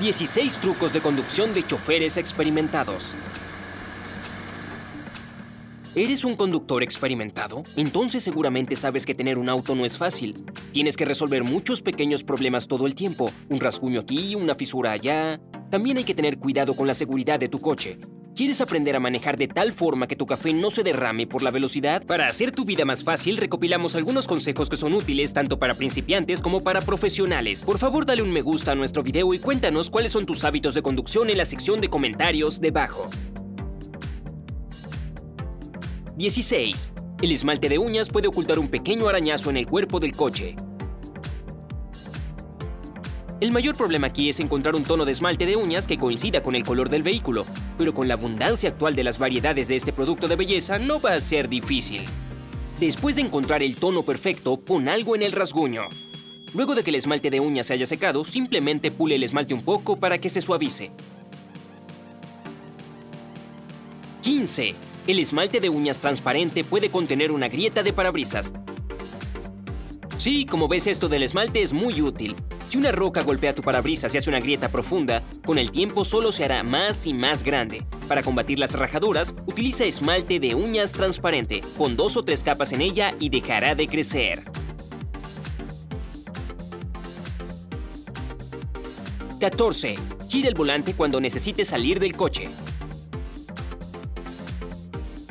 16 trucos de conducción de choferes experimentados. ¿Eres un conductor experimentado? Entonces seguramente sabes que tener un auto no es fácil. Tienes que resolver muchos pequeños problemas todo el tiempo. Un rasguño aquí, una fisura allá. También hay que tener cuidado con la seguridad de tu coche. ¿Quieres aprender a manejar de tal forma que tu café no se derrame por la velocidad? Para hacer tu vida más fácil, recopilamos algunos consejos que son útiles tanto para principiantes como para profesionales. Por favor, dale un me gusta a nuestro video y cuéntanos cuáles son tus hábitos de conducción en la sección de comentarios debajo. 16. El esmalte de uñas puede ocultar un pequeño arañazo en el cuerpo del coche. El mayor problema aquí es encontrar un tono de esmalte de uñas que coincida con el color del vehículo, pero con la abundancia actual de las variedades de este producto de belleza no va a ser difícil. Después de encontrar el tono perfecto, pon algo en el rasguño. Luego de que el esmalte de uñas se haya secado, simplemente pule el esmalte un poco para que se suavice. 15. El esmalte de uñas transparente puede contener una grieta de parabrisas. Sí, como ves esto del esmalte es muy útil. Si una roca golpea tu parabrisas y hace una grieta profunda, con el tiempo solo se hará más y más grande. Para combatir las rajaduras, utiliza esmalte de uñas transparente. Pon dos o tres capas en ella y dejará de crecer. 14. Gira el volante cuando necesites salir del coche.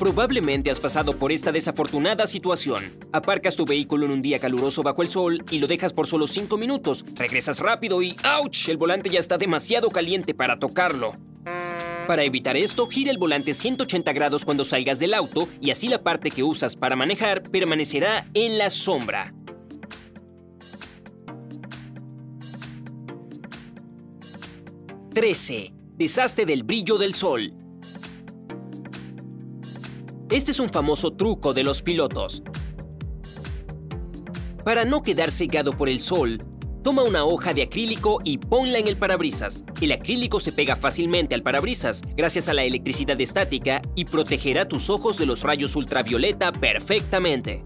Probablemente has pasado por esta desafortunada situación. Aparcas tu vehículo en un día caluroso bajo el sol y lo dejas por solo 5 minutos. Regresas rápido y ¡ouch! El volante ya está demasiado caliente para tocarlo. Para evitar esto, gira el volante 180 grados cuando salgas del auto y así la parte que usas para manejar permanecerá en la sombra. ¡13! Deshazte del brillo del sol. Este es un famoso truco de los pilotos. Para no quedar cegado por el sol, toma una hoja de acrílico y ponla en el parabrisas. El acrílico se pega fácilmente al parabrisas gracias a la electricidad estática y protegerá tus ojos de los rayos ultravioleta perfectamente.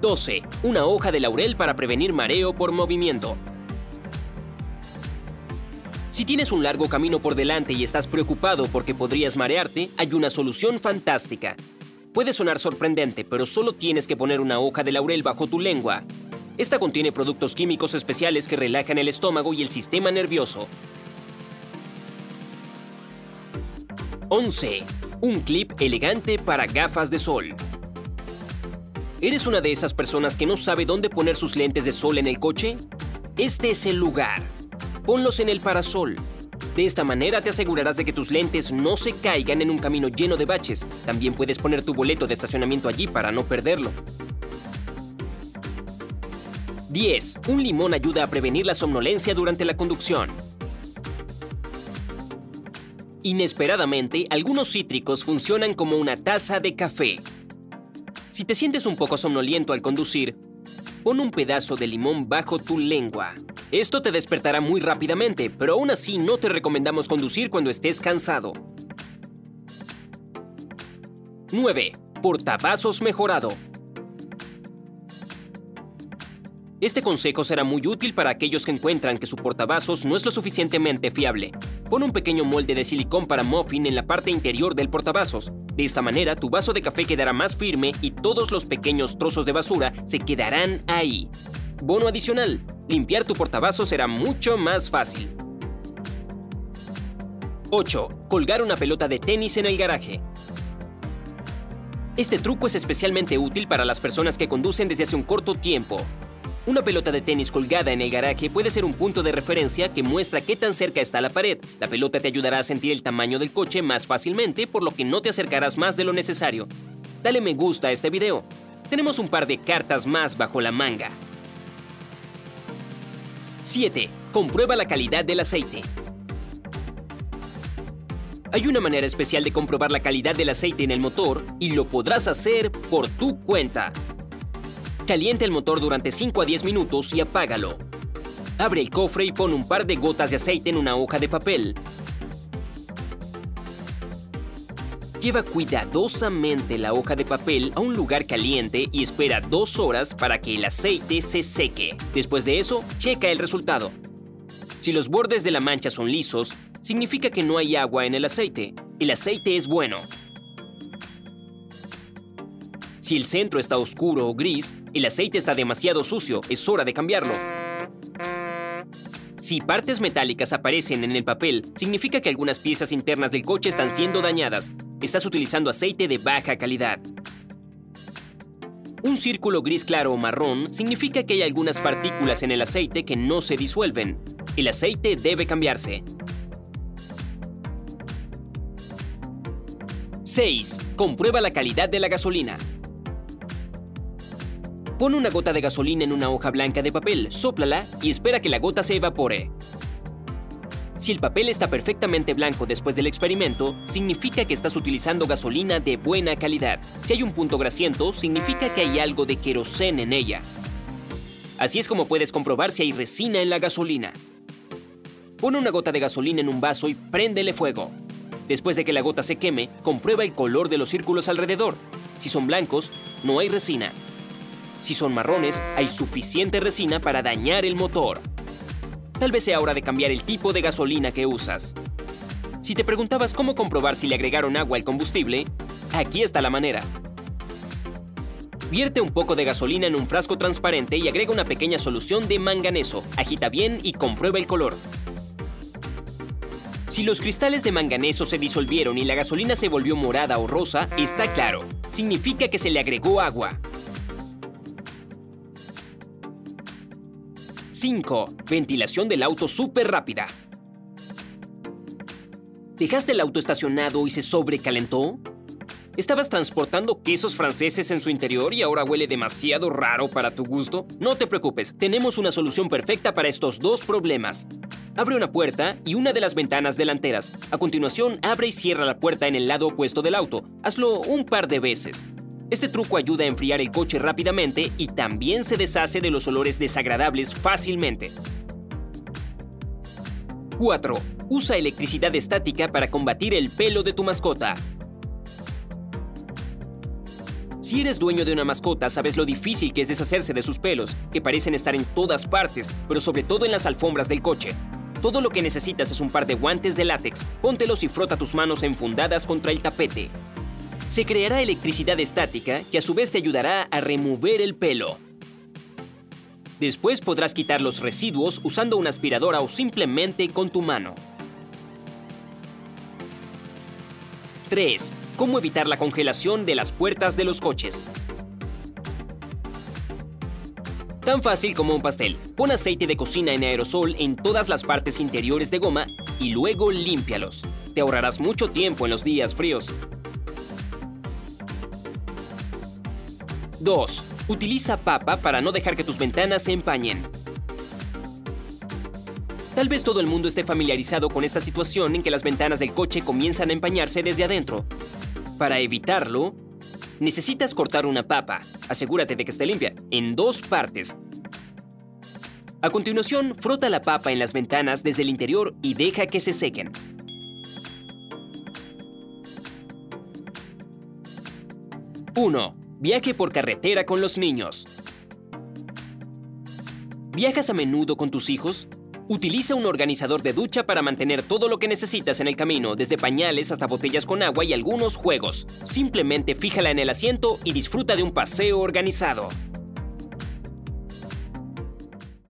12. Una hoja de laurel para prevenir mareo por movimiento. Si tienes un largo camino por delante y estás preocupado porque podrías marearte, hay una solución fantástica. Puede sonar sorprendente, pero solo tienes que poner una hoja de laurel bajo tu lengua. Esta contiene productos químicos especiales que relajan el estómago y el sistema nervioso. 11. Un clip elegante para gafas de sol. ¿Eres una de esas personas que no sabe dónde poner sus lentes de sol en el coche? Este es el lugar ponlos en el parasol. De esta manera te asegurarás de que tus lentes no se caigan en un camino lleno de baches. También puedes poner tu boleto de estacionamiento allí para no perderlo. 10. Un limón ayuda a prevenir la somnolencia durante la conducción. Inesperadamente, algunos cítricos funcionan como una taza de café. Si te sientes un poco somnoliento al conducir, pon un pedazo de limón bajo tu lengua. Esto te despertará muy rápidamente, pero aún así no te recomendamos conducir cuando estés cansado. 9. Portavasos mejorado. Este consejo será muy útil para aquellos que encuentran que su portavasos no es lo suficientemente fiable. Pon un pequeño molde de silicón para muffin en la parte interior del portavasos. De esta manera, tu vaso de café quedará más firme y todos los pequeños trozos de basura se quedarán ahí. Bono adicional, limpiar tu portavasos será mucho más fácil. 8. Colgar una pelota de tenis en el garaje. Este truco es especialmente útil para las personas que conducen desde hace un corto tiempo. Una pelota de tenis colgada en el garaje puede ser un punto de referencia que muestra qué tan cerca está la pared. La pelota te ayudará a sentir el tamaño del coche más fácilmente, por lo que no te acercarás más de lo necesario. Dale me gusta a este video. Tenemos un par de cartas más bajo la manga. 7. Comprueba la calidad del aceite. Hay una manera especial de comprobar la calidad del aceite en el motor y lo podrás hacer por tu cuenta. Calienta el motor durante 5 a 10 minutos y apágalo. Abre el cofre y pon un par de gotas de aceite en una hoja de papel. Lleva cuidadosamente la hoja de papel a un lugar caliente y espera dos horas para que el aceite se seque. Después de eso, checa el resultado. Si los bordes de la mancha son lisos, significa que no hay agua en el aceite. El aceite es bueno. Si el centro está oscuro o gris, el aceite está demasiado sucio, es hora de cambiarlo. Si partes metálicas aparecen en el papel, significa que algunas piezas internas del coche están siendo dañadas. Estás utilizando aceite de baja calidad. Un círculo gris claro o marrón significa que hay algunas partículas en el aceite que no se disuelven. El aceite debe cambiarse. 6. Comprueba la calidad de la gasolina. Pon una gota de gasolina en una hoja blanca de papel, sóplala y espera que la gota se evapore. Si el papel está perfectamente blanco después del experimento, significa que estás utilizando gasolina de buena calidad. Si hay un punto grasiento, significa que hay algo de queroseno en ella. Así es como puedes comprobar si hay resina en la gasolina. Pon una gota de gasolina en un vaso y préndele fuego. Después de que la gota se queme, comprueba el color de los círculos alrededor. Si son blancos, no hay resina. Si son marrones, hay suficiente resina para dañar el motor. Tal vez sea hora de cambiar el tipo de gasolina que usas. Si te preguntabas cómo comprobar si le agregaron agua al combustible, aquí está la manera. Vierte un poco de gasolina en un frasco transparente y agrega una pequeña solución de manganeso. Agita bien y comprueba el color. Si los cristales de manganeso se disolvieron y la gasolina se volvió morada o rosa, está claro. Significa que se le agregó agua. 5. Ventilación del auto súper rápida. ¿Dejaste el auto estacionado y se sobrecalentó? ¿Estabas transportando quesos franceses en su interior y ahora huele demasiado raro para tu gusto? No te preocupes, tenemos una solución perfecta para estos dos problemas. Abre una puerta y una de las ventanas delanteras. A continuación, abre y cierra la puerta en el lado opuesto del auto. Hazlo un par de veces. Este truco ayuda a enfriar el coche rápidamente y también se deshace de los olores desagradables fácilmente. 4. Usa electricidad estática para combatir el pelo de tu mascota. Si eres dueño de una mascota, sabes lo difícil que es deshacerse de sus pelos, que parecen estar en todas partes, pero sobre todo en las alfombras del coche. Todo lo que necesitas es un par de guantes de látex, póntelos y frota tus manos enfundadas contra el tapete se creará electricidad estática que a su vez te ayudará a remover el pelo. Después podrás quitar los residuos usando una aspiradora o simplemente con tu mano. 3. Cómo evitar la congelación de las puertas de los coches. Tan fácil como un pastel. Pon aceite de cocina en aerosol en todas las partes interiores de goma y luego límpialos. Te ahorrarás mucho tiempo en los días fríos. 2. Utiliza papa para no dejar que tus ventanas se empañen. Tal vez todo el mundo esté familiarizado con esta situación en que las ventanas del coche comienzan a empañarse desde adentro. Para evitarlo, necesitas cortar una papa, asegúrate de que esté limpia, en dos partes. A continuación, frota la papa en las ventanas desde el interior y deja que se sequen. 1. Viaje por carretera con los niños. ¿Viajas a menudo con tus hijos? Utiliza un organizador de ducha para mantener todo lo que necesitas en el camino, desde pañales hasta botellas con agua y algunos juegos. Simplemente fíjala en el asiento y disfruta de un paseo organizado.